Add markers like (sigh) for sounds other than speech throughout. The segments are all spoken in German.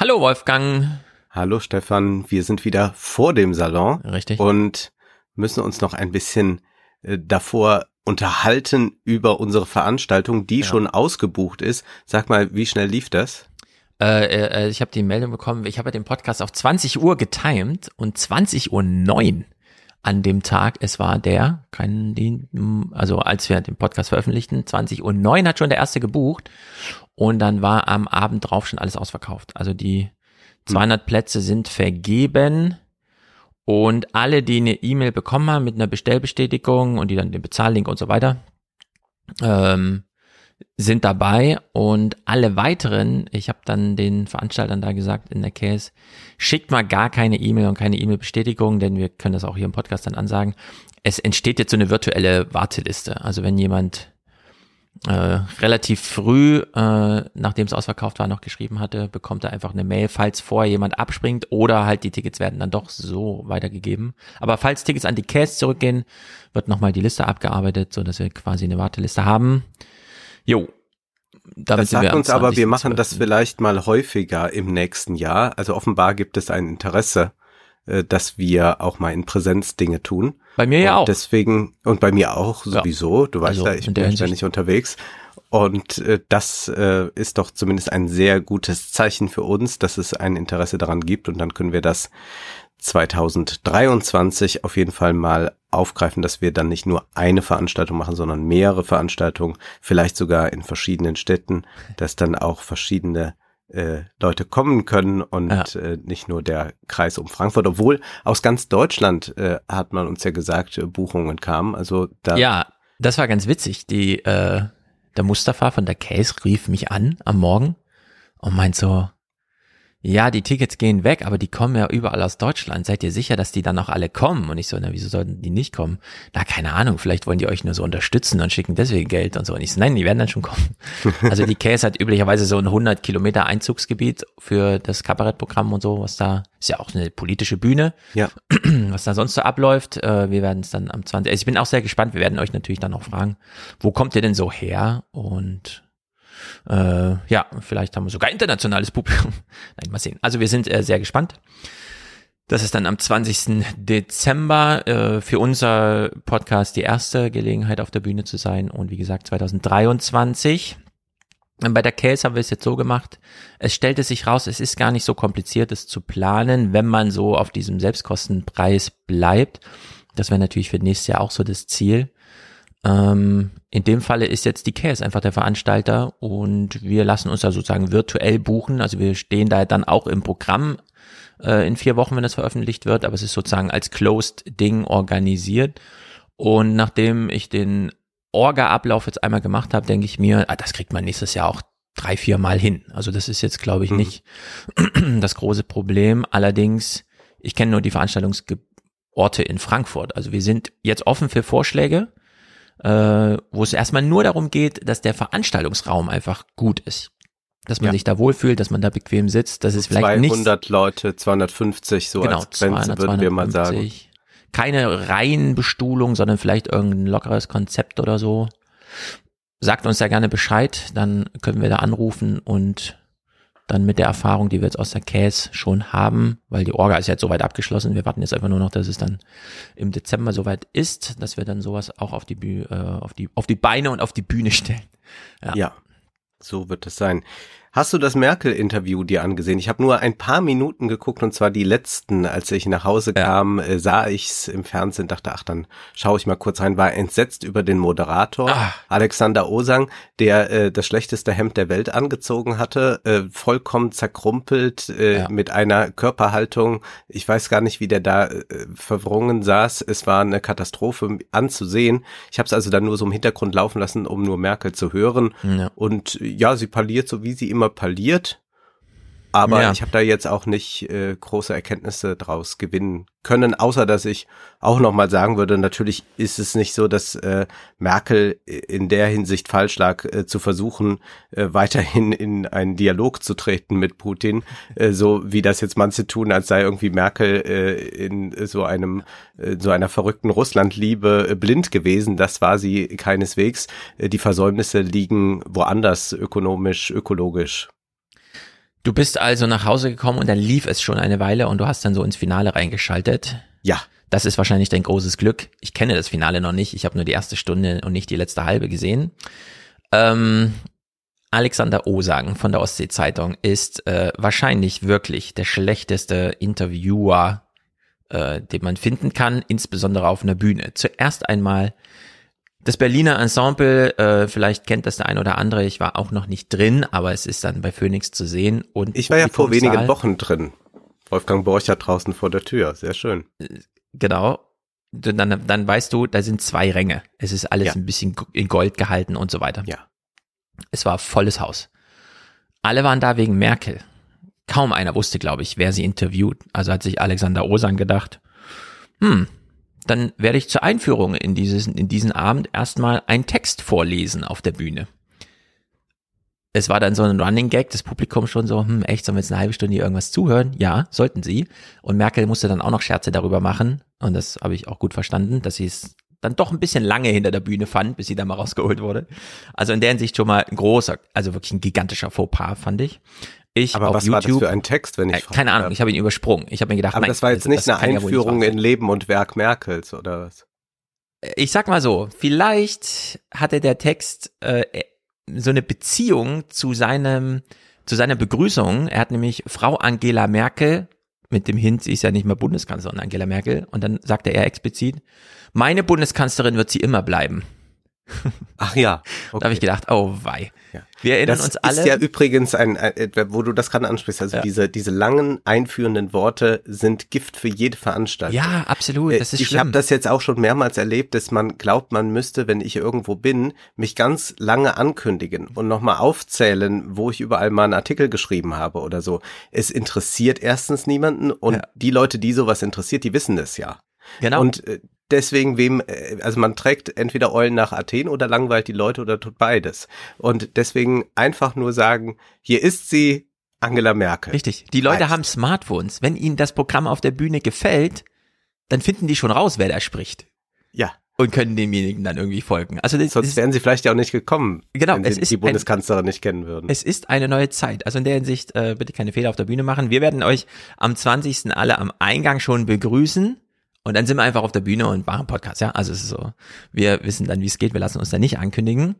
Hallo Wolfgang. Hallo Stefan, wir sind wieder vor dem Salon. Richtig. Und müssen uns noch ein bisschen äh, davor unterhalten über unsere Veranstaltung, die ja. schon ausgebucht ist. Sag mal, wie schnell lief das? Äh, äh, ich habe die Meldung bekommen, ich habe den Podcast auf 20 Uhr getimed und 20 Uhr 9 an dem Tag, es war der, kein, also als wir den Podcast veröffentlichten, 20 Uhr 9 hat schon der erste gebucht und dann war am Abend drauf schon alles ausverkauft. Also die 200 hm. Plätze sind vergeben und alle, die eine E-Mail bekommen haben mit einer Bestellbestätigung und die dann den Bezahllink und so weiter, ähm, sind dabei und alle weiteren, ich habe dann den Veranstaltern da gesagt in der Case, schickt mal gar keine E-Mail und keine E-Mail-Bestätigung, denn wir können das auch hier im Podcast dann ansagen. Es entsteht jetzt so eine virtuelle Warteliste. Also wenn jemand äh, relativ früh, äh, nachdem es ausverkauft war, noch geschrieben hatte, bekommt er einfach eine Mail, falls vorher jemand abspringt oder halt die Tickets werden dann doch so weitergegeben. Aber falls Tickets an die Case zurückgehen, wird nochmal die Liste abgearbeitet, so dass wir quasi eine Warteliste haben. Jo. Damit das sagt uns aber, wir machen das vielleicht mal häufiger im nächsten Jahr. Also offenbar gibt es ein Interesse, äh, dass wir auch mal in Präsenz Dinge tun. Bei mir ja und auch. Deswegen, und bei mir auch sowieso. Du weißt also, ja, ich bin ständig unterwegs. Und äh, das äh, ist doch zumindest ein sehr gutes Zeichen für uns, dass es ein Interesse daran gibt. Und dann können wir das 2023 auf jeden Fall mal aufgreifen, dass wir dann nicht nur eine Veranstaltung machen, sondern mehrere Veranstaltungen, vielleicht sogar in verschiedenen Städten, dass dann auch verschiedene äh, Leute kommen können und ja. äh, nicht nur der Kreis um Frankfurt, obwohl aus ganz Deutschland äh, hat man uns ja gesagt, äh, Buchungen kamen. Also da ja, das war ganz witzig. Die äh, der Mustafa von der Case rief mich an am Morgen und meint so, ja, die Tickets gehen weg, aber die kommen ja überall aus Deutschland. Seid ihr sicher, dass die dann auch alle kommen? Und ich so, na, wieso sollten die nicht kommen? Na, keine Ahnung, vielleicht wollen die euch nur so unterstützen und schicken deswegen Geld und so. Und ich so, nein, die werden dann schon kommen. (laughs) Also die Case hat üblicherweise so ein 100 Kilometer Einzugsgebiet für das Kabarettprogramm und so, was da, ist ja auch eine politische Bühne. Ja. (clears throat) Was da sonst so abläuft. Äh, wir werden es dann am 20. Also ich bin auch sehr gespannt. Wir werden euch natürlich dann auch fragen, wo kommt ihr denn so her? Und äh, ja, vielleicht haben wir sogar internationales Publikum. (laughs) Nein, mal sehen. Also wir sind äh, sehr gespannt. Das ist dann am 20. Dezember äh, für unser Podcast die erste Gelegenheit auf der Bühne zu sein und wie gesagt 2023. Bei der Case haben wir es jetzt so gemacht. Es stellte sich raus, es ist gar nicht so kompliziert, es zu planen, wenn man so auf diesem Selbstkostenpreis bleibt. Das wäre natürlich für nächstes Jahr auch so das Ziel. Ähm, in dem Falle ist jetzt die Case einfach der Veranstalter und wir lassen uns da sozusagen virtuell buchen. Also wir stehen da dann auch im Programm äh, in vier Wochen, wenn das veröffentlicht wird, aber es ist sozusagen als Closed Ding organisiert. Und nachdem ich den Orga-Ablauf jetzt einmal gemacht habe, denke ich mir, ah, das kriegt man nächstes Jahr auch drei, vier Mal hin. Also das ist jetzt, glaube ich, mhm. nicht (clears throat) das große Problem. Allerdings, ich kenne nur die Veranstaltungsorte in Frankfurt. Also wir sind jetzt offen für Vorschläge äh, wo es erstmal nur darum geht, dass der Veranstaltungsraum einfach gut ist. Dass man ja. sich da wohlfühlt, dass man da bequem sitzt, dass es vielleicht 200 nicht, Leute, 250 so genau, als Grenze 200, würden wir mal sagen. Keine Reihenbestuhlung, sondern vielleicht irgendein lockeres Konzept oder so. Sagt uns ja gerne Bescheid, dann können wir da anrufen und dann mit der Erfahrung, die wir jetzt aus der Case schon haben, weil die Orga ist jetzt soweit abgeschlossen. Wir warten jetzt einfach nur noch, dass es dann im Dezember soweit ist, dass wir dann sowas auch auf die, Bühne, äh, auf die, auf die Beine und auf die Bühne stellen. Ja. ja, so wird es sein. Hast du das Merkel-Interview dir angesehen? Ich habe nur ein paar Minuten geguckt und zwar die letzten. Als ich nach Hause ja. kam, äh, sah ich's im Fernsehen, dachte, ach, dann schaue ich mal kurz rein, war entsetzt über den Moderator ah. Alexander Osang, der äh, das schlechteste Hemd der Welt angezogen hatte, äh, vollkommen zerkrumpelt, äh, ja. mit einer Körperhaltung. Ich weiß gar nicht, wie der da äh, verwrungen saß. Es war eine Katastrophe anzusehen. Ich habe es also dann nur so im Hintergrund laufen lassen, um nur Merkel zu hören. Ja. Und ja, sie parliert so, wie sie immer immer parliert. Aber ja. ich habe da jetzt auch nicht äh, große Erkenntnisse draus gewinnen können, außer dass ich auch nochmal sagen würde, natürlich ist es nicht so, dass äh, Merkel in der Hinsicht falsch lag, äh, zu versuchen, äh, weiterhin in einen Dialog zu treten mit Putin, äh, so wie das jetzt manche tun, als sei irgendwie Merkel äh, in so einem, äh, so einer verrückten Russlandliebe äh, blind gewesen. Das war sie keineswegs. Äh, die Versäumnisse liegen woanders, ökonomisch, ökologisch. Du bist also nach Hause gekommen und dann lief es schon eine Weile und du hast dann so ins Finale reingeschaltet. Ja. Das ist wahrscheinlich dein großes Glück. Ich kenne das Finale noch nicht. Ich habe nur die erste Stunde und nicht die letzte halbe gesehen. Ähm, Alexander Osang von der Ostsee Zeitung ist äh, wahrscheinlich wirklich der schlechteste Interviewer, äh, den man finden kann, insbesondere auf einer Bühne. Zuerst einmal das Berliner Ensemble, äh, vielleicht kennt das der ein oder andere, ich war auch noch nicht drin, aber es ist dann bei Phoenix zu sehen. Und ich war ja vor wenigen Wochen drin. Wolfgang Borcher draußen vor der Tür, sehr schön. Genau. Dann, dann weißt du, da sind zwei Ränge. Es ist alles ja. ein bisschen in Gold gehalten und so weiter. Ja. Es war volles Haus. Alle waren da wegen Merkel. Kaum einer wusste, glaube ich, wer sie interviewt. Also hat sich Alexander Osan gedacht, hm, dann werde ich zur Einführung in, dieses, in diesen Abend erstmal einen Text vorlesen auf der Bühne. Es war dann so ein Running Gag, das Publikum schon so, hm, echt, sollen wir jetzt eine halbe Stunde hier irgendwas zuhören? Ja, sollten sie. Und Merkel musste dann auch noch Scherze darüber machen. Und das habe ich auch gut verstanden, dass sie es dann doch ein bisschen lange hinter der Bühne fand, bis sie da mal rausgeholt wurde. Also in der Hinsicht schon mal ein großer, also wirklich ein gigantischer Fauxpas, fand ich. Ich Aber was YouTube, war das für ein Text, wenn ich äh, Keine Ahnung, ich habe ihn übersprungen. Ich habe mir gedacht, Aber nein, das war jetzt nicht eine Einführung ja in Leben und Werk Merkels oder was? Ich sag mal so, vielleicht hatte der Text äh, so eine Beziehung zu seinem zu seiner Begrüßung. Er hat nämlich Frau Angela Merkel mit dem Hint, sie ist ja nicht mehr Bundeskanzlerin Angela Merkel und dann sagte er explizit, meine Bundeskanzlerin wird sie immer bleiben. Ach ja. Okay. Da habe ich gedacht, oh wei. Ja. Wir erinnern das uns alle. Das ist ja übrigens ein, ein, wo du das gerade ansprichst, also ja. diese, diese langen einführenden Worte sind Gift für jede Veranstaltung. Ja, absolut. Das ist ich habe das jetzt auch schon mehrmals erlebt, dass man glaubt, man müsste, wenn ich irgendwo bin, mich ganz lange ankündigen und nochmal aufzählen, wo ich überall mal einen Artikel geschrieben habe oder so. Es interessiert erstens niemanden und ja. die Leute, die sowas interessiert, die wissen es ja. Genau. Und äh, deswegen wem, äh, also man trägt entweder Eulen nach Athen oder langweilt die Leute oder tut beides. Und deswegen einfach nur sagen, hier ist sie, Angela Merkel. Richtig. Die Leute haben Smartphones. Wenn ihnen das Programm auf der Bühne gefällt, dann finden die schon raus, wer da spricht. Ja. Und können demjenigen dann irgendwie folgen. Also das, Sonst wären sie vielleicht ja auch nicht gekommen, genau, wenn sie ist die Bundeskanzlerin ein, nicht kennen würden. Es ist eine neue Zeit. Also in der Hinsicht äh, bitte keine Fehler auf der Bühne machen. Wir werden euch am 20. alle am Eingang schon begrüßen. Und dann sind wir einfach auf der Bühne und machen Podcast, ja. Also es ist so, wir wissen dann, wie es geht, wir lassen uns da nicht ankündigen.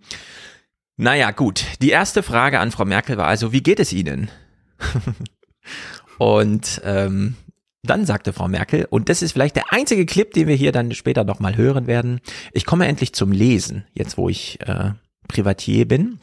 Naja, gut. Die erste Frage an Frau Merkel war also, wie geht es Ihnen? (laughs) und ähm, dann sagte Frau Merkel, und das ist vielleicht der einzige Clip, den wir hier dann später nochmal hören werden, ich komme endlich zum Lesen, jetzt wo ich äh, Privatier bin.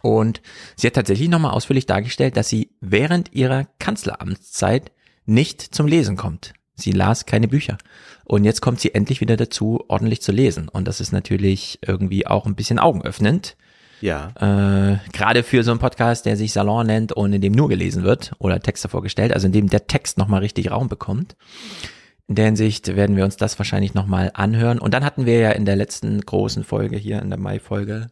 Und sie hat tatsächlich nochmal ausführlich dargestellt, dass sie während ihrer Kanzleramtszeit nicht zum Lesen kommt. Sie las keine Bücher. Und jetzt kommt sie endlich wieder dazu, ordentlich zu lesen. Und das ist natürlich irgendwie auch ein bisschen augenöffnend. Ja. Äh, Gerade für so einen Podcast, der sich Salon nennt und in dem nur gelesen wird oder Texte vorgestellt, also in dem der Text nochmal richtig Raum bekommt. In der Hinsicht werden wir uns das wahrscheinlich nochmal anhören. Und dann hatten wir ja in der letzten großen Folge hier, in der Mai-Folge,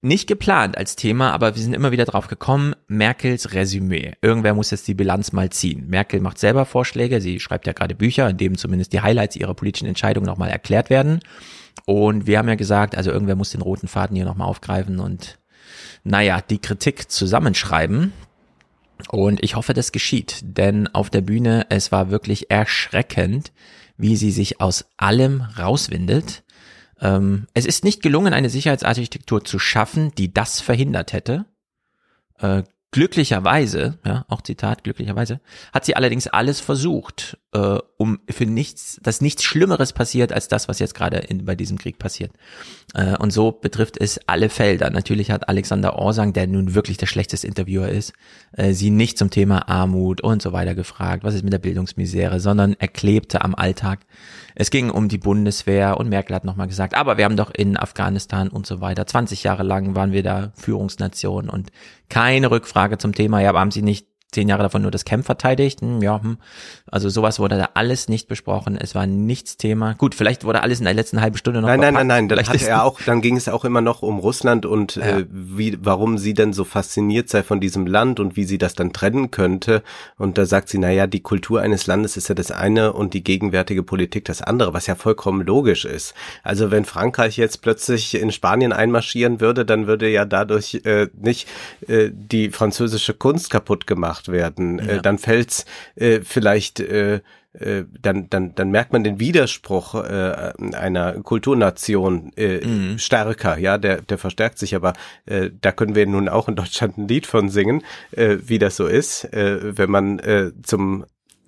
nicht geplant als Thema, aber wir sind immer wieder drauf gekommen, Merkels Resümee. Irgendwer muss jetzt die Bilanz mal ziehen. Merkel macht selber Vorschläge, sie schreibt ja gerade Bücher, in denen zumindest die Highlights ihrer politischen Entscheidungen nochmal erklärt werden. Und wir haben ja gesagt, also irgendwer muss den roten Faden hier nochmal aufgreifen und naja, die Kritik zusammenschreiben. Und ich hoffe, das geschieht, denn auf der Bühne, es war wirklich erschreckend, wie sie sich aus allem rauswindet ähm, es ist nicht gelungen, eine Sicherheitsarchitektur zu schaffen, die das verhindert hätte. Äh, glücklicherweise, ja, auch Zitat, glücklicherweise, hat sie allerdings alles versucht, äh, um für nichts, dass nichts Schlimmeres passiert als das, was jetzt gerade bei diesem Krieg passiert. Äh, und so betrifft es alle Felder. Natürlich hat Alexander Orsang, der nun wirklich der schlechteste Interviewer ist, äh, sie nicht zum Thema Armut und so weiter gefragt, was ist mit der Bildungsmisere, sondern er klebte am Alltag. Es ging um die Bundeswehr und Merkel hat nochmal gesagt, aber wir haben doch in Afghanistan und so weiter, 20 Jahre lang waren wir da Führungsnation und keine Rückfrage zum Thema, ja, aber haben sie nicht zehn Jahre davon nur das Camp verteidigt. Hm, ja, hm. also sowas wurde da alles nicht besprochen. Es war nichts Thema. Gut, vielleicht wurde alles in der letzten halben Stunde noch Nein, verpackt. nein, nein, nein. Dann Vielleicht hat ist- er auch, dann ging es auch immer noch um Russland und Ja. äh, wie, warum sie denn so fasziniert sei von diesem Land und wie sie das dann trennen könnte. Und da sagt sie, na ja, die Kultur eines Landes ist ja das eine und die gegenwärtige Politik das andere, was ja vollkommen logisch ist. Also wenn Frankreich jetzt plötzlich in Spanien einmarschieren würde, dann würde ja dadurch äh, nicht äh, die französische Kunst kaputt gemacht werden. Äh, Ja. dann fällt's äh, vielleicht äh, äh, dann, dann, dann merkt man den Widerspruch äh, einer Kulturnation äh, Mhm. stärker, ja, der, der verstärkt sich, aber äh, da können wir nun auch in Deutschland ein Lied von singen, äh, wie das so ist, äh, wenn man äh, zum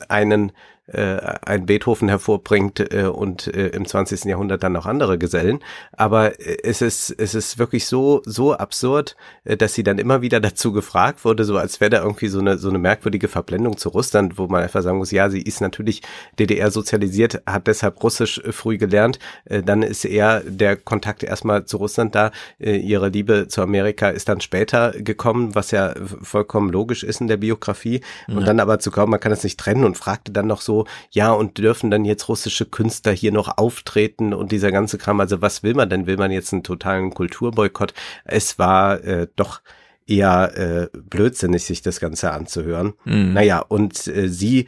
einen äh, ein Beethoven hervorbringt äh, und äh, im 20. Jahrhundert dann noch andere Gesellen. Aber äh, es ist, es ist wirklich so, so absurd, äh, dass sie dann immer wieder (laughs) dazu gefragt wurde, so als wäre da irgendwie so eine, so eine merkwürdige Verblendung zu Russland, wo man einfach sagen muss, ja, sie ist natürlich DDR sozialisiert, hat deshalb Russisch äh, früh gelernt, äh, dann ist eher der Kontakt erstmal zu Russland da, äh, ihre Liebe zu Amerika ist dann später gekommen, was ja vollkommen logisch ist in der Biografie. Und dann aber zu glauben, man kann das nicht trennen und fragte dann noch so, ja, und dürfen dann jetzt russische Künstler hier noch auftreten und dieser ganze Kram. Also was will man denn? Will man jetzt einen totalen Kulturboykott? Es war äh, doch eher äh, blödsinnig, sich das Ganze anzuhören. Mhm. Naja, und äh, sie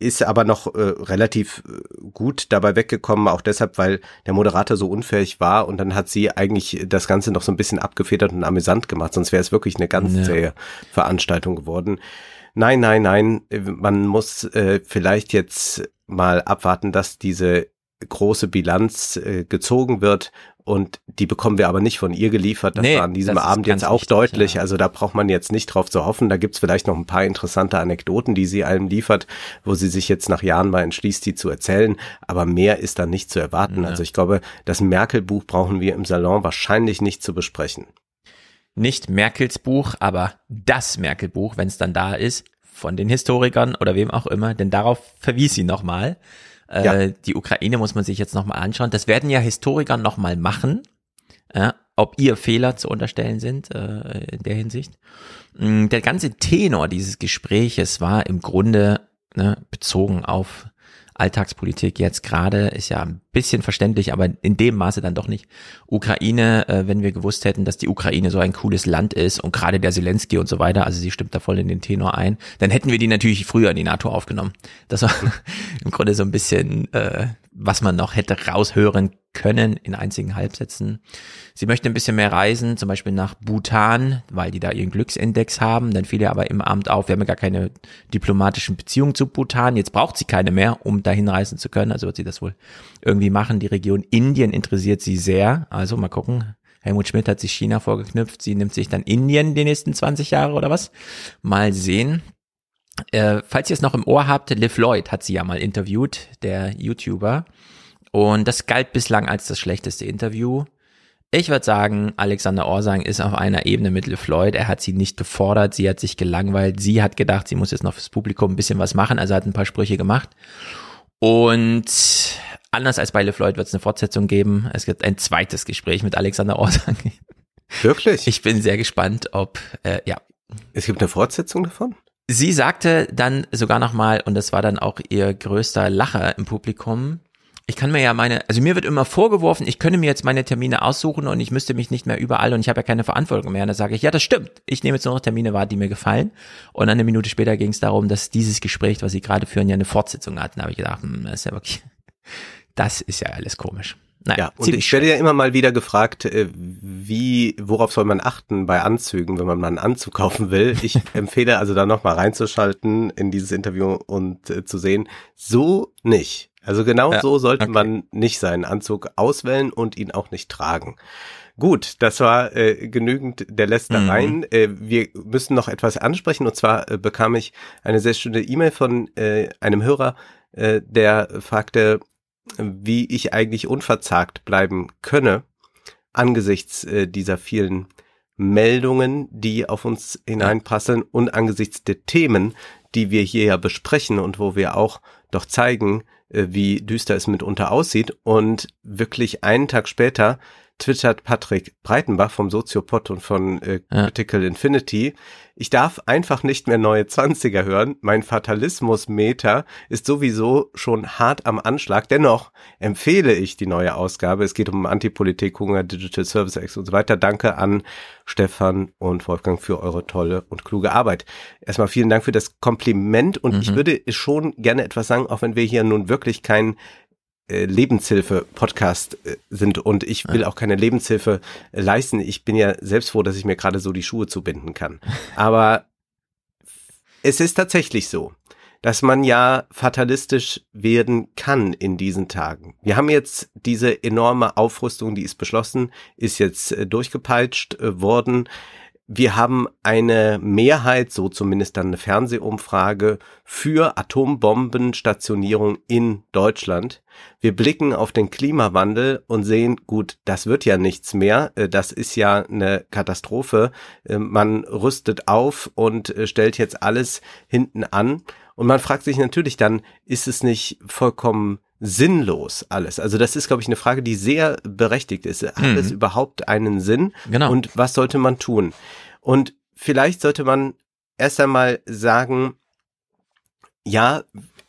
ist aber noch äh, relativ äh, gut dabei weggekommen, auch deshalb, weil der Moderator so unfähig war und dann hat sie eigentlich das Ganze noch so ein bisschen abgefedert und amüsant gemacht, sonst wäre es wirklich eine ganz Ja. zähe Veranstaltung geworden. Nein, nein, nein, man muss äh, vielleicht jetzt mal abwarten, dass diese große Bilanz äh, gezogen wird und die bekommen wir aber nicht von ihr geliefert. Das Nee, war an diesem Abend jetzt auch wichtig, deutlich. ja. Also da braucht man jetzt nicht drauf zu hoffen. Da gibt's vielleicht noch ein paar interessante Anekdoten, die sie einem liefert, wo sie sich jetzt nach Jahren mal entschließt, die zu erzählen. Aber mehr ist da nicht zu erwarten. Ja. Also ich glaube, das Merkel-Buch brauchen wir im Salon wahrscheinlich nicht zu besprechen. Nicht Merkels Buch, aber das Merkel-Buch, wenn es dann da ist, von den Historikern oder wem auch immer, denn darauf verwies sie nochmal. Äh, Ja. Die Ukraine muss man sich jetzt nochmal anschauen. Das werden ja Historiker nochmal machen, äh, ob ihr Fehler zu unterstellen sind äh, in der Hinsicht. Mm, Der ganze Tenor dieses Gespräches war im Grunde ne, bezogen auf Alltagspolitik jetzt gerade ist ja ein bisschen verständlich, aber in dem Maße dann doch nicht. Ukraine, äh, wenn wir gewusst hätten, dass die Ukraine so ein cooles Land ist und gerade der Zelensky und so weiter, also sie stimmt da voll in den Tenor ein, dann hätten wir die natürlich früher in die NATO aufgenommen. Das war (laughs) im Grunde so ein bisschen, äh, was man noch hätte raushören können in einzigen Halbsätzen. Sie möchte ein bisschen mehr reisen, zum Beispiel nach Bhutan, weil die da ihren Glücksindex haben. Dann fiel ihr aber im Amt auf, wir haben ja gar keine diplomatischen Beziehungen zu Bhutan. Jetzt braucht sie keine mehr, um dahin reisen zu können. Also wird sie das wohl irgendwie machen. Die Region Indien interessiert sie sehr. Also mal gucken. Helmut Schmidt hat sich China vorgeknüpft. Sie nimmt sich dann Indien die nächsten 20 Jahre oder was? Mal sehen. Äh, falls ihr es noch im Ohr habt, Liv Lloyd hat sie ja mal interviewt, der YouTuber. Und das galt bislang als das schlechteste Interview. Ich würde sagen, Alexander Orsang ist auf einer Ebene mit Liv Lloyd. Er hat sie nicht gefordert, sie hat sich gelangweilt, sie hat gedacht, sie muss jetzt noch fürs Publikum ein bisschen was machen, also hat ein paar Sprüche gemacht. Und anders als bei Liv Lloyd wird es eine Fortsetzung geben. Es gibt ein zweites Gespräch mit Alexander Orsang. Wirklich? Ich bin sehr gespannt, ob, äh, ja, es gibt eine Fortsetzung davon? Sie sagte dann sogar nochmal, und das war dann auch ihr größter Lacher im Publikum, ich kann mir ja meine, also mir wird immer vorgeworfen, ich könne mir jetzt meine Termine aussuchen und ich müsste mich nicht mehr überall und ich habe ja keine Verantwortung mehr. Und da sage ich, ja, das stimmt. Ich nehme jetzt nur noch Termine wahr, die mir gefallen. Und eine Minute später ging es darum, dass dieses Gespräch, was sie gerade führen, ja eine Fortsetzung hatten. Da habe ich gedacht, hm, das ist ja wirklich, das ist ja alles komisch. Naja, Ja, und ich werde ja immer mal wieder gefragt, äh, wie, worauf soll man achten bei Anzügen, wenn man mal einen Anzug kaufen will. Ich (laughs) empfehle also da nochmal reinzuschalten in dieses Interview und äh, zu sehen, so nicht. Also genau Ja, so sollte okay. man nicht seinen Anzug auswählen und ihn auch nicht tragen. Gut, das war äh, genügend der Lästereien. Äh, wir müssen noch etwas ansprechen und zwar äh, bekam ich eine sehr schöne E-Mail von äh, einem Hörer, äh, der fragte, wie ich eigentlich unverzagt bleiben könne angesichts äh, dieser vielen Meldungen, die auf uns hineinprasseln und angesichts der Themen, die wir hier ja besprechen und wo wir auch doch zeigen, wie düster es mitunter aussieht. Und wirklich einen Tag später twittert Patrick Breitenbach vom Soziopod und von äh, Critical ja. Infinity. Ich darf einfach nicht mehr neue Zwanziger hören. Mein Fatalismus-Meter ist sowieso schon hart am Anschlag. Dennoch empfehle ich die neue Ausgabe. Es geht um Antipolitik, Hunger, Digital Service Acts und so weiter. Danke an Stefan und Wolfgang für eure tolle und kluge Arbeit. Erstmal vielen Dank für das Kompliment und mhm. ich würde schon gerne etwas sagen, auch wenn wir hier nun wirklich kein äh, Lebenshilfe-Podcast äh, sind und ich will auch keine Lebenshilfe äh, leisten. Ich bin ja selbst froh, dass ich mir gerade so die Schuhe zubinden kann. (laughs) Aber es ist tatsächlich so, dass man ja fatalistisch werden kann in diesen Tagen. Wir haben jetzt diese enorme Aufrüstung, die ist beschlossen, ist jetzt durchgepeitscht worden. Wir haben eine Mehrheit, so zumindest dann eine Fernsehumfrage, für Atombombenstationierung in Deutschland. Wir blicken auf den Klimawandel und sehen, gut, das wird ja nichts mehr. Äh, das ist ja eine Katastrophe. Äh, man rüstet auf und äh, stellt jetzt alles hinten an. Und man fragt sich natürlich dann, ist es nicht vollkommen sinnlos alles? Also das ist, glaube ich, eine Frage, die sehr berechtigt ist. Hat mhm. es überhaupt einen Sinn? Genau. Und was sollte man tun? Und vielleicht sollte man erst einmal sagen, ja,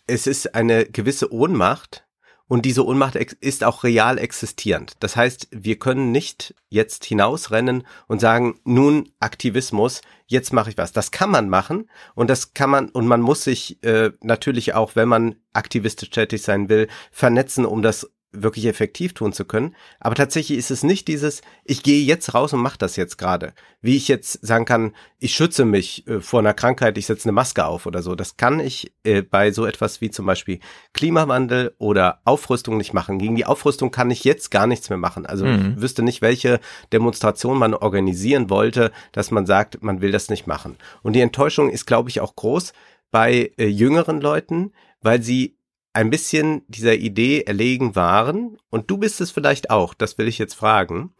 es ist eine gewisse Ohnmacht und diese Ohnmacht ist auch real existierend. Das heißt, wir können nicht jetzt hinausrennen und sagen, nun Aktivismus, jetzt mache ich was. Das kann man machen und das kann man und man muss sich äh, natürlich auch, wenn man aktivistisch tätig sein will, vernetzen, um das wirklich effektiv tun zu können. Aber tatsächlich ist es nicht dieses, ich gehe jetzt raus und mache das jetzt gerade. Wie ich jetzt sagen kann, ich schütze mich äh, vor einer Krankheit, ich setze eine Maske auf oder so. Das kann ich äh, bei so etwas wie zum Beispiel Klimawandel oder Aufrüstung nicht machen. Gegen die Aufrüstung kann ich jetzt gar nichts mehr machen. Also mhm. ich wüsste nicht, welche Demonstration man organisieren wollte, dass man sagt, man will das nicht machen. Und die Enttäuschung ist, glaube ich, auch groß bei äh, jüngeren Leuten, weil sie ein bisschen dieser Idee erlegen waren, und du bist es vielleicht auch, das will ich jetzt fragen,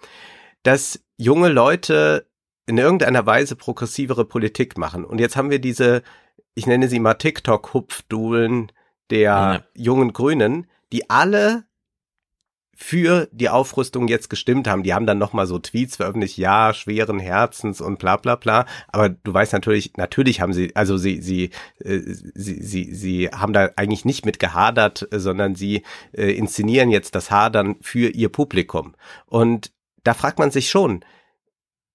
dass junge Leute in irgendeiner Weise progressivere Politik machen. Und jetzt haben wir diese, ich nenne sie mal TikTok-Hupfduhlen der ja. jungen Grünen, die alle für die Aufrüstung jetzt gestimmt haben. Die haben dann nochmal so Tweets veröffentlicht, ja, schweren Herzens und bla bla bla. Aber du weißt natürlich, natürlich haben sie, also sie, sie, äh, sie, sie, sie haben da eigentlich nicht mit gehadert, sondern sie äh, inszenieren jetzt das Hadern für ihr Publikum. Und da fragt man sich schon,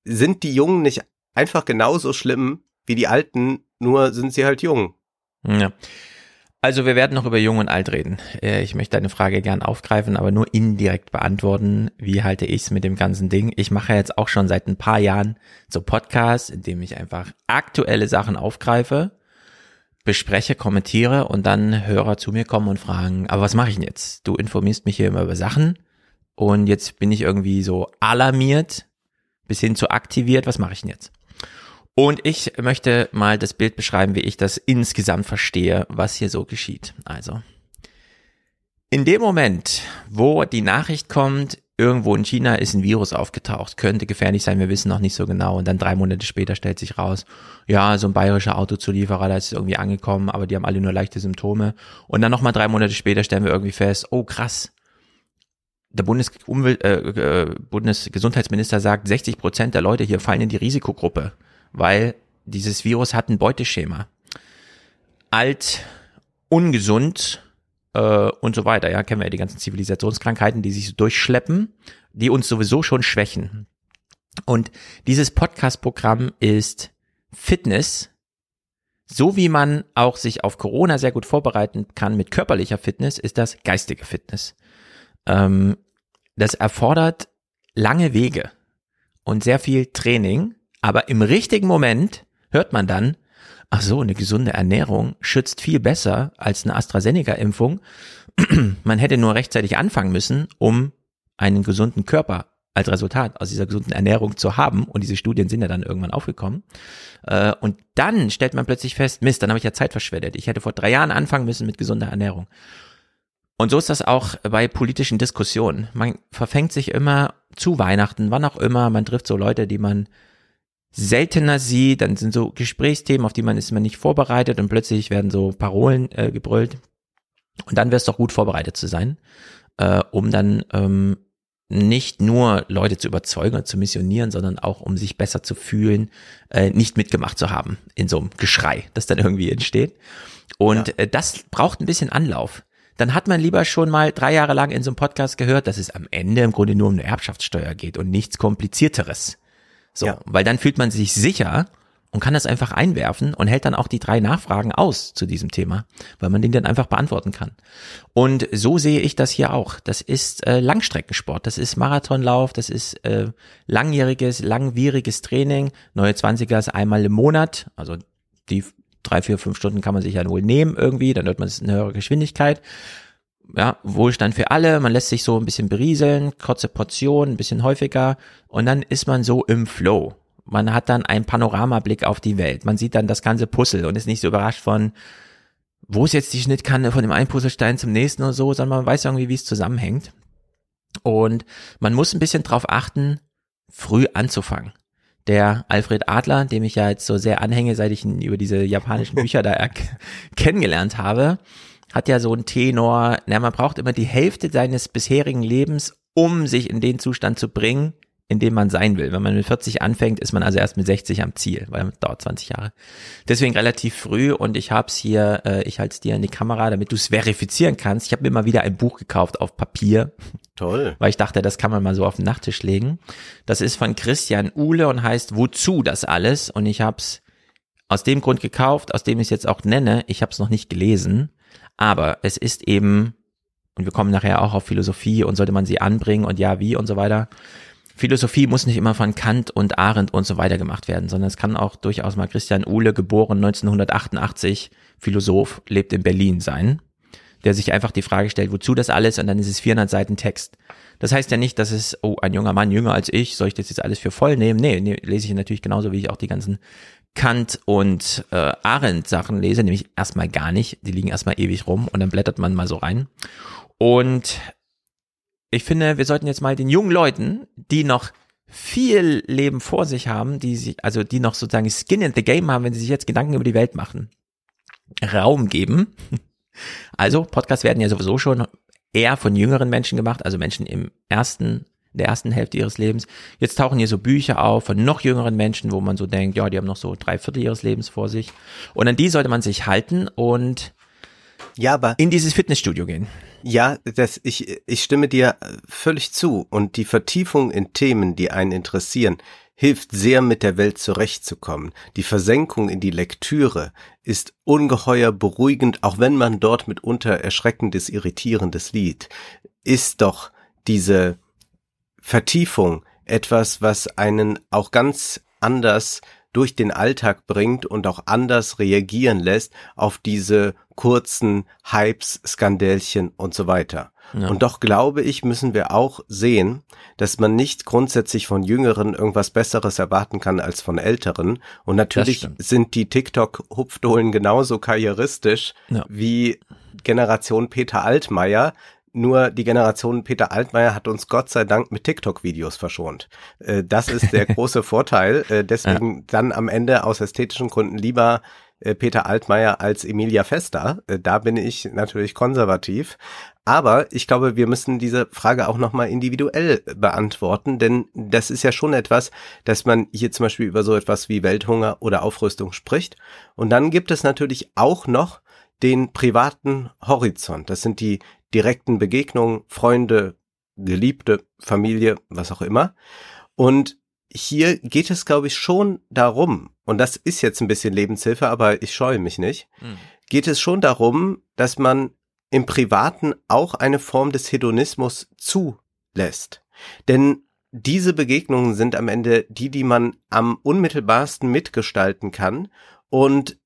sind die Jungen nicht einfach genauso schlimm wie die Alten, nur sind sie halt jung? Ja. Also wir werden noch über Jung und Alt reden. Äh, ich möchte deine Frage gern aufgreifen, aber nur indirekt beantworten. Wie halte ich es mit dem ganzen Ding? Ich mache jetzt auch schon seit ein paar Jahren so Podcasts, in dem ich einfach aktuelle Sachen aufgreife, bespreche, kommentiere und dann Hörer zu mir kommen und fragen, aber was mache ich denn jetzt? Du informierst mich hier immer über Sachen und jetzt bin ich irgendwie so alarmiert bis hin zu aktiviert. Was mache ich denn jetzt? Und ich möchte mal das Bild beschreiben, wie ich das insgesamt verstehe, was hier so geschieht. Also, in dem Moment, wo die Nachricht kommt, irgendwo in China ist ein Virus aufgetaucht, könnte gefährlich sein, wir wissen noch nicht so genau. Und dann drei Monate später stellt sich raus, ja, so ein bayerischer Autozulieferer, da ist irgendwie angekommen, aber die haben alle nur leichte Symptome. Und dann nochmal drei Monate später stellen wir irgendwie fest, oh krass, der Bundesumwelt, äh, äh, Bundesgesundheitsminister sagt, 60 Prozent der Leute hier fallen in die Risikogruppe weil dieses Virus hat ein Beuteschema. Alt, ungesund äh, und so weiter. Ja, kennen wir ja die ganzen Zivilisationskrankheiten, die sich so durchschleppen, die uns sowieso schon schwächen. Und dieses Podcast-Programm ist Fitness, so wie man auch sich auf Corona sehr gut vorbereiten kann mit körperlicher Fitness, ist das geistige Fitness. Ähm, das erfordert lange Wege und sehr viel Training aber im richtigen Moment hört man dann, ach so, eine gesunde Ernährung schützt viel besser als eine AstraZeneca-Impfung. (clears throat) man hätte nur rechtzeitig anfangen müssen, um einen gesunden Körper als Resultat aus dieser gesunden Ernährung zu haben. Und diese Studien sind ja dann irgendwann aufgekommen. Äh, und dann stellt man plötzlich fest, Mist, dann habe ich ja Zeit verschwendet. Ich hätte vor drei Jahren anfangen müssen mit gesunder Ernährung. Und so ist das auch bei politischen Diskussionen. Man verfängt sich immer zu Weihnachten, wann auch immer. Man trifft so Leute, die man seltener sieht, dann sind so Gesprächsthemen, auf die man ist man nicht vorbereitet und plötzlich werden so Parolen äh, gebrüllt. Und dann wäre es doch gut vorbereitet zu sein, äh, um dann ähm, nicht nur Leute zu überzeugen und zu missionieren, sondern auch um sich besser zu fühlen, äh, nicht mitgemacht zu haben in so einem Geschrei, das dann irgendwie entsteht. Und ja. äh, das braucht ein bisschen Anlauf. Dann hat man lieber schon mal drei Jahre lang in so einem Podcast gehört, dass es am Ende im Grunde nur um eine Erbschaftssteuer geht und nichts komplizierteres. So, ja. weil dann fühlt man sich sicher und kann das einfach einwerfen und hält dann auch die drei Nachfragen aus zu diesem Thema, weil man den dann einfach beantworten kann. Und so sehe ich das hier auch. Das ist äh, Langstreckensport, das ist Marathonlauf, das ist äh, langjähriges, langwieriges Training. Neue 20er ist einmal im Monat, also die drei, vier, fünf Stunden kann man sich ja wohl nehmen irgendwie, dann hört man es in höherer Geschwindigkeit. Ja, Wohlstand für alle, man lässt sich so ein bisschen berieseln, kurze Portionen, ein bisschen häufiger und dann ist man so im Flow. Man hat dann einen Panoramablick auf die Welt. Man sieht dann das ganze Puzzle und ist nicht so überrascht von, wo ist jetzt die Schnittkanne von dem einen Puzzlestein zum nächsten oder so, sondern man weiß irgendwie, wie es zusammenhängt. Und man muss ein bisschen drauf achten, früh anzufangen. Der Alfred Adler, dem ich ja jetzt so sehr anhänge, seit ich ihn über diese japanischen (laughs) Bücher da kennengelernt habe, hat ja so einen Tenor, na, man braucht immer die Hälfte seines bisherigen Lebens, um sich in den Zustand zu bringen, in dem man sein will. Wenn man mit 40 anfängt, ist man also erst mit 60 am Ziel, weil das dauert 20 Jahre. Deswegen relativ früh und ich habe es hier, äh, ich halte es dir in die Kamera, damit du es verifizieren kannst. Ich habe mir mal wieder ein Buch gekauft auf Papier. Toll. Weil ich dachte, das kann man mal so auf den Nachttisch legen. Das ist von Christian Uhle und heißt Wozu das alles? Und ich habe es aus dem Grund gekauft, aus dem ich es jetzt auch nenne. Ich habe es noch nicht gelesen, aber es ist eben, und wir kommen nachher auch auf Philosophie und sollte man sie anbringen und ja, wie und so weiter Philosophie muss nicht immer von Kant und Arendt und so weiter gemacht werden, sondern es kann auch durchaus mal Christian Uhle, geboren 1988, Philosoph, lebt in Berlin sein, der sich einfach die Frage stellt, wozu das alles und dann ist es 400 Seiten Text. Das heißt ja nicht, dass es, oh, ein junger Mann, jünger als ich, soll ich das jetzt alles für voll nehmen? Nee, nee lese ich natürlich genauso, wie ich auch die ganzen Kant und äh, Arendt Sachen lese, nämlich erstmal gar nicht. Die liegen erstmal ewig rum und dann blättert man mal so rein. Und ich finde, wir sollten jetzt mal den jungen Leuten, die noch viel Leben vor sich haben, die sich, also die noch sozusagen Skin in the Game haben, wenn sie sich jetzt Gedanken über die Welt machen, Raum geben. Also, Podcasts werden ja sowieso schon eher von jüngeren Menschen gemacht, also Menschen im ersten, der ersten Hälfte ihres Lebens. Jetzt tauchen hier so Bücher auf von noch jüngeren Menschen, wo man so denkt, ja, die haben noch so drei Viertel ihres Lebens vor sich. Und an die sollte man sich halten und ja, aber in dieses Fitnessstudio gehen. Ja, das, ich, ich stimme dir völlig zu. Und die Vertiefung in Themen, die einen interessieren, hilft sehr mit der Welt zurechtzukommen. Die Versenkung in die Lektüre ist ungeheuer beruhigend, auch wenn man dort mitunter erschreckendes, irritierendes Lied. Ist doch diese Vertiefung etwas, was einen auch ganz anders durch den Alltag bringt und auch anders reagieren lässt auf diese kurzen Hypes, Skandälchen und so weiter. Ja. Und doch glaube ich, müssen wir auch sehen, dass man nicht grundsätzlich von Jüngeren irgendwas Besseres erwarten kann als von Älteren. Und natürlich sind die TikTok-Hupfdohlen genauso karrieristisch ja. wie Generation Peter Altmaier, nur die Generation Peter Altmaier hat uns Gott sei Dank mit TikTok-Videos verschont. Äh, das ist der (laughs) große Vorteil. Äh, deswegen ja. dann am Ende aus ästhetischen Gründen lieber äh, Peter Altmaier als Emilia Fester. Da bin ich natürlich konservativ. Aber ich glaube, wir müssen diese Frage auch nochmal individuell beantworten, denn das ist ja schon etwas, dass man hier zum Beispiel über so etwas wie Welthunger oder Aufrüstung spricht. Und dann gibt es natürlich auch noch den privaten Horizont. Das sind die direkten Begegnungen, Freunde, Geliebte, Familie, was auch immer. Und hier geht es, glaube ich, schon darum, und das ist jetzt ein bisschen Lebenshilfe, aber ich scheue mich nicht, mhm. geht es schon darum, dass man im Privaten auch eine Form des Hedonismus zulässt. Denn diese Begegnungen sind am Ende die, die man am unmittelbarsten mitgestalten kann und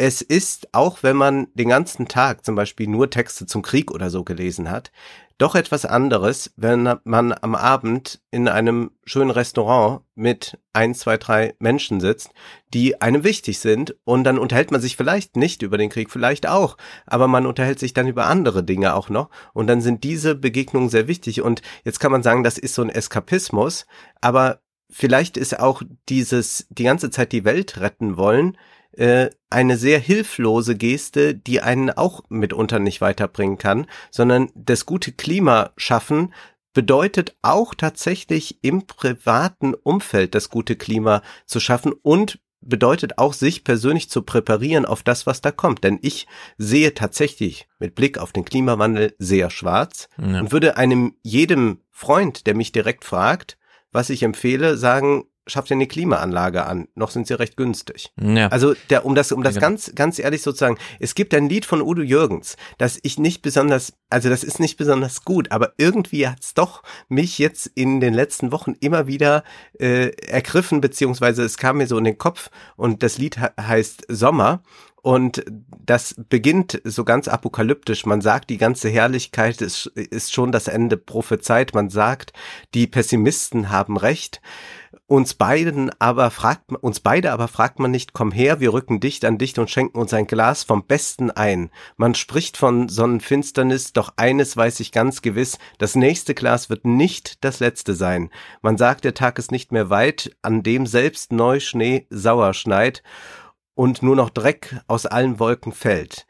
es ist, auch wenn man den ganzen Tag zum Beispiel nur Texte zum Krieg oder so gelesen hat, doch etwas anderes, wenn man am Abend in einem schönen Restaurant mit ein, zwei, drei Menschen sitzt, die einem wichtig sind und dann unterhält man sich vielleicht nicht über den Krieg, vielleicht auch, aber man unterhält sich dann über andere Dinge auch noch und dann sind diese Begegnungen sehr wichtig. Und jetzt kann man sagen, das ist so ein Eskapismus, aber vielleicht ist auch dieses die ganze Zeit die Welt retten wollen, äh, eine sehr hilflose Geste, die einen auch mitunter nicht weiterbringen kann, sondern das gute Klima schaffen, bedeutet auch tatsächlich im privaten Umfeld das gute Klima zu schaffen und bedeutet auch, sich persönlich zu präparieren auf das, was da kommt. Denn ich sehe tatsächlich mit Blick auf den Klimawandel sehr schwarz ja. und würde einem jedem Freund, der mich direkt fragt, was ich empfehle, sagen, schafft ihr eine Klimaanlage an. Noch sind sie recht günstig. Ja. Also der, um das, um das ja, ganz, ganz ehrlich sozusagen, es gibt ein Lied von Udo Jürgens, das ich nicht besonders, also das ist nicht besonders gut, aber irgendwie hat's doch mich jetzt in den letzten Wochen immer wieder äh, ergriffen, beziehungsweise es kam mir so in den Kopf und das Lied heißt Sommer und das beginnt so ganz apokalyptisch. Man sagt, die ganze Herrlichkeit ist, ist schon das Ende prophezeit. Man sagt, die Pessimisten haben recht. Uns beiden aber fragt uns beide aber fragt man nicht, komm her, wir rücken dicht an dicht und schenken uns ein Glas vom Besten ein. Man spricht von Sonnenfinsternis, doch eines weiß ich ganz gewiss, das nächste Glas wird nicht das letzte sein. Man sagt, der Tag ist nicht mehr weit, an dem selbst Neuschnee sauer schneit und nur noch Dreck aus allen Wolken fällt.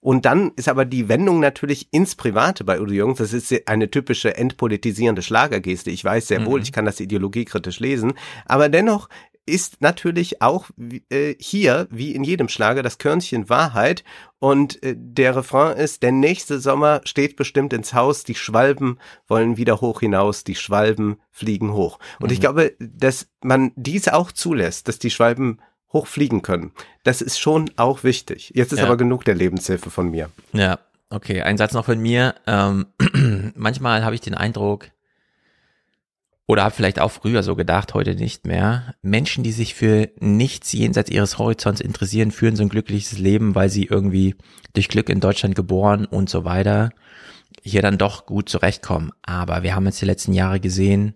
Und dann ist aber die Wendung natürlich ins Private bei Udo Jürgens. Das ist eine typische entpolitisierende Schlagergeste. Ich weiß sehr wohl, mhm. ich kann das ideologiekritisch lesen. Aber dennoch ist natürlich auch äh, hier, wie in jedem Schlager, das Körnchen Wahrheit. Und äh, der Refrain ist, der nächste Sommer steht bestimmt ins Haus, die Schwalben wollen wieder hoch hinaus, die Schwalben fliegen hoch. Und mhm. ich glaube, dass man dies auch zulässt, dass die Schwalben hochfliegen können. Das ist schon auch wichtig. Jetzt ist ja. aber genug der Lebenshilfe von mir. Ja, okay. Ein Satz noch von mir. Ähm, (clears throat) manchmal habe ich den Eindruck, oder habe vielleicht auch früher so gedacht, heute nicht mehr. Menschen, die sich für nichts jenseits ihres Horizonts interessieren, führen so ein glückliches Leben, weil sie irgendwie durch Glück in Deutschland geboren und so weiter hier dann doch gut zurechtkommen. Aber wir haben jetzt die letzten Jahre gesehen,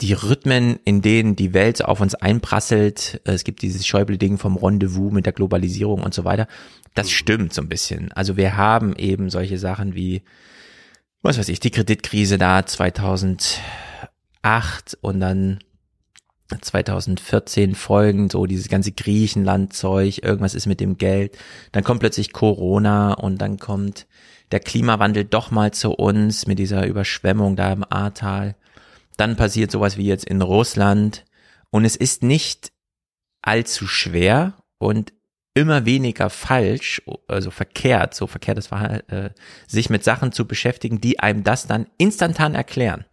die Rhythmen, in denen die Welt auf uns einprasselt, äh, es gibt dieses Schäuble-Ding vom Rendezvous mit der Globalisierung und so weiter, das mhm. stimmt so ein bisschen. Also wir haben eben solche Sachen wie, was weiß ich, die Kreditkrise da 2008 und dann 2014 folgen, so dieses ganze Griechenland-Zeug, irgendwas ist mit dem Geld, dann kommt plötzlich Corona und dann kommt der Klimawandel doch mal zu uns mit dieser Überschwemmung da im Ahrtal dann passiert sowas wie jetzt in Russland und es ist nicht allzu schwer und immer weniger falsch, also verkehrt, so verkehrt das war, äh, sich mit Sachen zu beschäftigen, die einem das dann instantan erklären.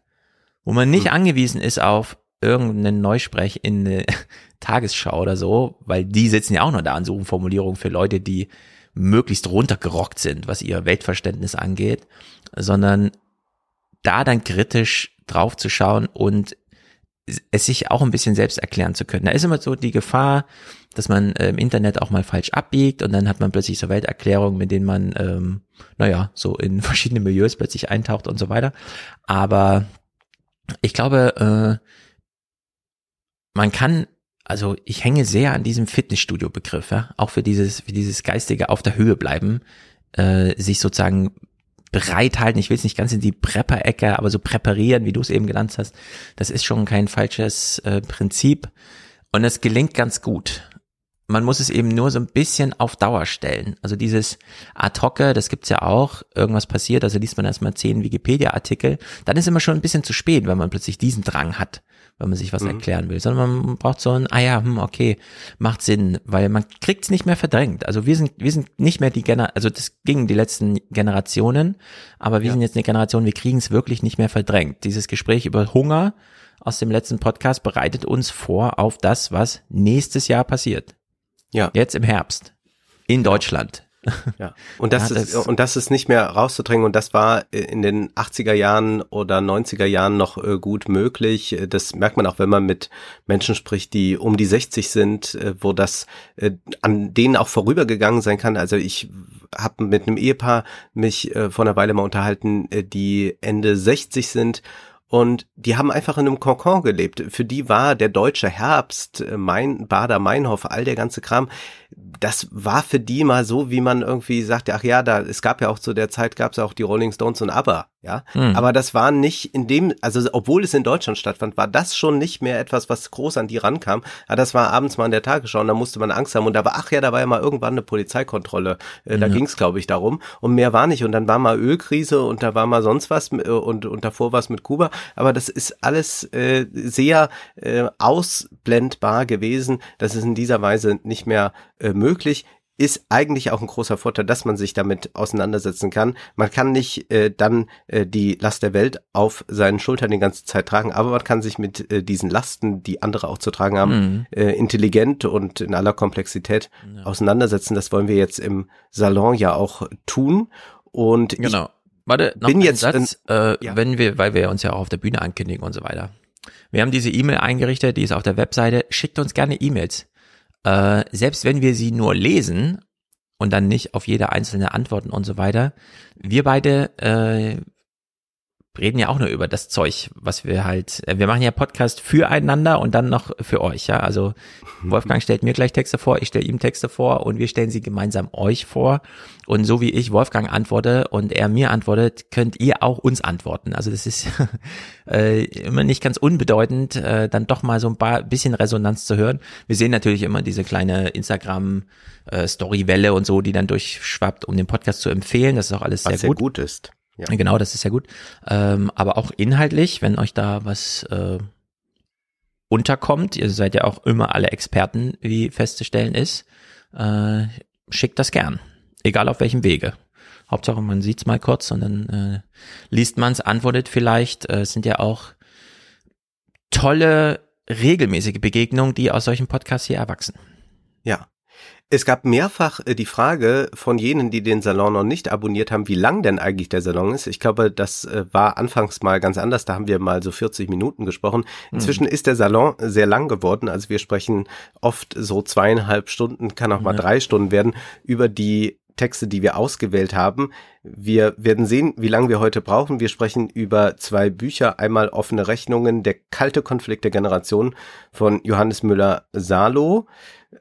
Wo man nicht hm. angewiesen ist auf irgendeinen Neusprech in eine (laughs) Tagesschau oder so, weil die sitzen ja auch noch da und suchen Formulierungen für Leute, die möglichst runtergerockt sind, was ihr Weltverständnis angeht, sondern da dann kritisch drauf zu schauen und es sich auch ein bisschen selbst erklären zu können. Da ist immer so die Gefahr, dass man äh, im Internet auch mal falsch abbiegt und dann hat man plötzlich so Welterklärungen, mit denen man, ähm, naja, so in (laughs) verschiedene Milieus plötzlich eintaucht und so weiter. Aber ich glaube, äh, man kann, also ich hänge sehr an diesem Fitnessstudio-Begriff, ja, auch für dieses, für dieses geistige auf der Höhe bleiben, äh, sich sozusagen bereithalten. Ich will es nicht ganz in die Prepper-Ecke, aber so präparieren, wie du es eben genannt hast, das ist schon kein falsches äh, Prinzip. Und es gelingt ganz gut. Man muss es eben nur so ein bisschen auf Dauer stellen. Also dieses ad hoc, das gibt's ja auch, irgendwas passiert, also liest man erstmal zehn Wikipedia-Artikel, dann ist immer schon ein bisschen zu spät, wenn man plötzlich diesen Drang hat wenn man sich was mhm. erklären will, sondern man braucht so ein, ah ja, hm, okay, macht Sinn, weil man kriegt es nicht mehr verdrängt. Also wir sind, wir sind nicht mehr die Generation, also das ging die letzten Generationen, aber wir ja. sind jetzt eine Generation, wir kriegen es wirklich nicht mehr verdrängt. Dieses Gespräch über Hunger aus dem letzten Podcast bereitet uns vor auf das, was nächstes Jahr passiert. Ja. Jetzt im Herbst. In Deutschland. (laughs) Ja. Und das, ja, das ist, und das ist nicht mehr rauszudrängen und das war in den 80er Jahren oder 90er Jahren noch äh, gut möglich. Das merkt man auch, wenn man mit Menschen spricht, die um die 60 sind, äh, wo das äh, an denen auch vorübergegangen sein kann. Also ich habe mit einem Ehepaar mich vor einer Weile mal unterhalten, die Ende 60 sind und die haben einfach in einem Kokon gelebt. Für die war der deutsche Herbst, äh, mein Bader Meinhof, all der ganze Kram, das war für die mal so, wie man irgendwie sagte, ach ja, da es gab ja auch zu der Zeit gab es auch die Rolling Stones und ABBA, Ja, mhm. aber das war nicht in dem, also obwohl es in Deutschland stattfand, war das schon nicht mehr etwas, was groß an die rankam. Aber das war abends mal in der Tagesschau und da musste man Angst haben. Und da war, ach ja, da war ja mal irgendwann eine Polizeikontrolle. Äh, da ja. ging es, glaube ich, darum. Und mehr war nicht. Und dann war mal Ölkrise und da war mal sonst was äh, und, und davor was mit Kuba. Aber das ist alles äh, sehr äh, ausblendbar gewesen. Das ist in dieser Weise nicht mehr äh, möglich ist eigentlich auch ein großer Vorteil, dass man sich damit auseinandersetzen kann. Man kann nicht äh, dann äh, die Last der Welt auf seinen Schultern die ganze Zeit tragen, aber man kann sich mit äh, diesen Lasten, die andere auch zu tragen haben, mhm. äh, intelligent und in aller Komplexität ja. auseinandersetzen. Das wollen wir jetzt im Salon ja auch tun. Und genau. Warte, noch bin jetzt Satz, äh, ja. wenn wir, weil wir uns ja auch auf der Bühne ankündigen und so weiter. Wir haben diese E-Mail eingerichtet, die ist auf der Webseite. Schickt uns gerne E-Mails. Äh, selbst wenn wir sie nur lesen und dann nicht auf jede einzelne antworten und so weiter, wir beide äh, reden ja auch nur über das Zeug, was wir halt, äh, wir machen ja Podcast füreinander und dann noch für euch, ja. Also Wolfgang stellt mir gleich Texte vor, ich stelle ihm Texte vor und wir stellen sie gemeinsam euch vor. Und so wie ich Wolfgang antworte und er mir antwortet, könnt ihr auch uns antworten. Also das ist (laughs) äh, immer nicht ganz unbedeutend, äh, dann doch mal so ein paar bisschen Resonanz zu hören. Wir sehen natürlich immer diese kleine Instagram äh, Storywelle und so, die dann durchschwappt, um den Podcast zu empfehlen. Das ist auch alles was sehr gut. gut ist. Ja. Genau, das ist ja gut. Ähm, aber auch inhaltlich, wenn euch da was äh, unterkommt, ihr seid ja auch immer alle Experten, wie festzustellen ist, äh, schickt das gern. Egal auf welchem Wege. Hauptsache, man sieht's mal kurz und dann äh, liest man's, antwortet vielleicht. Äh, es sind ja auch tolle, regelmäßige Begegnungen, die aus solchen Podcasts hier erwachsen. Ja, es gab mehrfach äh, die Frage von jenen, die den Salon noch nicht abonniert haben, wie lang denn eigentlich der Salon ist. Ich glaube, das äh, war anfangs mal ganz anders. Da haben wir mal so 40 Minuten gesprochen. Inzwischen mhm. ist der Salon sehr lang geworden. Also wir sprechen oft so zweieinhalb Stunden, kann auch mal ja. drei Stunden werden, über die Texte, die wir ausgewählt haben. Wir werden sehen, wie lange wir heute brauchen. Wir sprechen über zwei Bücher. Einmal offene Rechnungen, der kalte Konflikt der Generation von Johannes Müller-Salo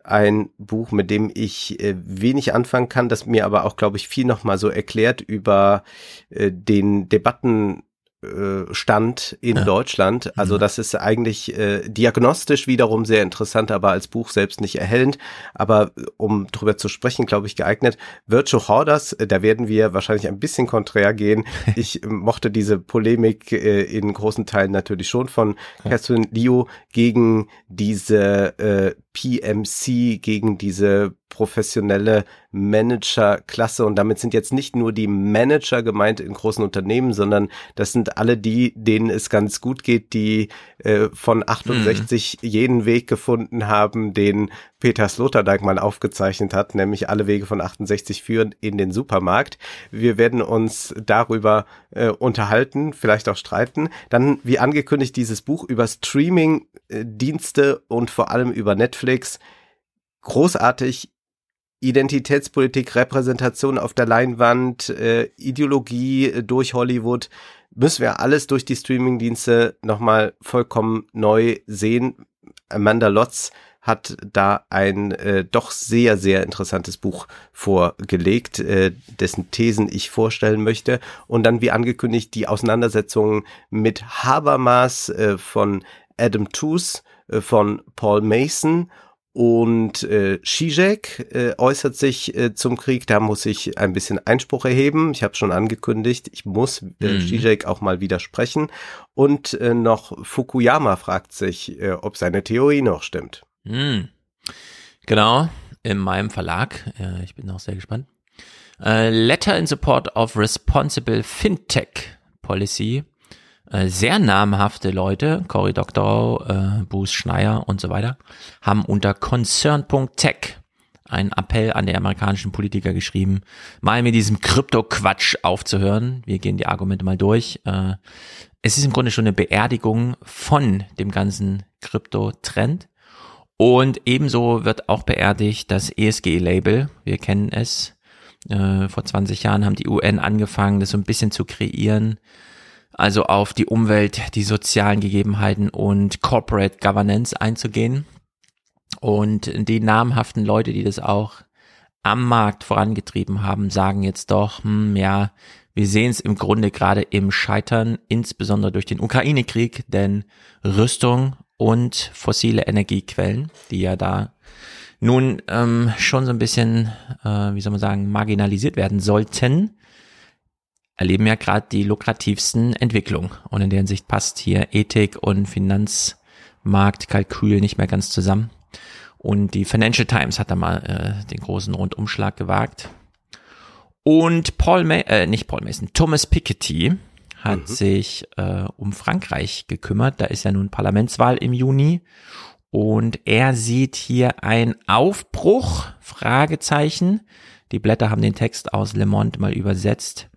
ein Buch, mit dem ich äh, wenig anfangen kann, das mir aber auch, glaube ich, viel nochmal so erklärt über äh, den Debatten äh, stand in ja. Deutschland. Also mhm. das ist eigentlich äh, diagnostisch wiederum sehr interessant, aber als Buch selbst nicht erhellend. Aber äh, um drüber zu sprechen, glaube ich, geeignet. Virtual Hoarders, äh, da werden wir wahrscheinlich ein bisschen konträr gehen. (laughs) Ich mochte diese Polemik äh, in großen Teilen natürlich schon von Catherine Liu gegen diese äh, PMC, gegen diese professionelle Managerklasse. Und damit sind jetzt nicht nur die Manager gemeint in großen Unternehmen, sondern das sind alle die, denen es ganz gut geht, die äh, von 68 mhm. jeden Weg gefunden haben, den Peter Sloterdijk mal aufgezeichnet hat, nämlich alle Wege von 68 führen in den Supermarkt. Wir werden uns darüber äh, unterhalten, vielleicht auch streiten. Dann, wie angekündigt, dieses Buch über Streaming-Dienste und vor allem über Netflix. Großartig, Identitätspolitik, Repräsentation auf der Leinwand, äh, Ideologie äh, durch Hollywood, müssen wir alles durch die Streamingdienste nochmal vollkommen neu sehen. Amanda Lotz hat da ein äh, doch sehr, sehr interessantes Buch vorgelegt, äh, dessen Thesen ich vorstellen möchte. Und dann, wie angekündigt, die Auseinandersetzung mit Habermas äh, von Adam Tooze, von Paul Mason und äh, Zizek äh, äußert sich äh, zum Krieg, da muss ich ein bisschen Einspruch erheben. Ich habe schon angekündigt, ich muss äh, mhm. Zizek auch mal widersprechen. Und äh, noch Fukuyama fragt sich, äh, ob seine Theorie noch stimmt. Mhm. Genau, in meinem Verlag. Äh, ich bin auch sehr gespannt. Äh, Letter in Support of Responsible Fintech Policy äh, sehr namhafte Leute, Cory Doctorow, äh, Bruce Schneier und so weiter, haben unter concern.tech einen Appell an die amerikanischen Politiker geschrieben, mal mit diesem Krypto-Quatsch aufzuhören. Wir gehen die Argumente mal durch. Äh, es ist im Grunde schon eine Beerdigung von dem ganzen Krypto-Trend. Und ebenso wird auch beerdigt das ESG-Label. Wir kennen es. Äh, vor 20 Jahren haben die UN angefangen, das so ein bisschen zu kreieren also auf die Umwelt, die sozialen Gegebenheiten und Corporate Governance einzugehen. Und die namhaften Leute, die das auch am Markt vorangetrieben haben, sagen jetzt doch, hm, ja, wir sehen es im Grunde gerade im Scheitern, insbesondere durch den Ukraine-Krieg, denn Rüstung und fossile Energiequellen, die ja da nun ähm, schon so ein bisschen, äh, wie soll man sagen, marginalisiert werden sollten, erleben ja gerade die lukrativsten Entwicklungen. Und in der Hinsicht passt hier Ethik und Finanzmarktkalkül nicht mehr ganz zusammen. Und die Financial Times hat da mal äh, den großen Rundumschlag gewagt. Und Paul, Ma äh, nicht Paul Mason, Thomas Piketty hat mhm. sich äh, um Frankreich gekümmert. Da ist ja nun Parlamentswahl im Juni. Und er sieht hier ein Aufbruch, Fragezeichen. Die Blätter haben den Text aus Le Monde mal übersetzt.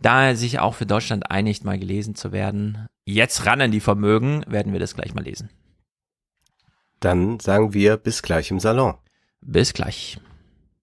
Da er sich auch für Deutschland einigt, mal gelesen zu werden. Jetzt ran an die Vermögen, werden wir das gleich mal lesen. Dann sagen wir bis gleich im Salon. Bis gleich.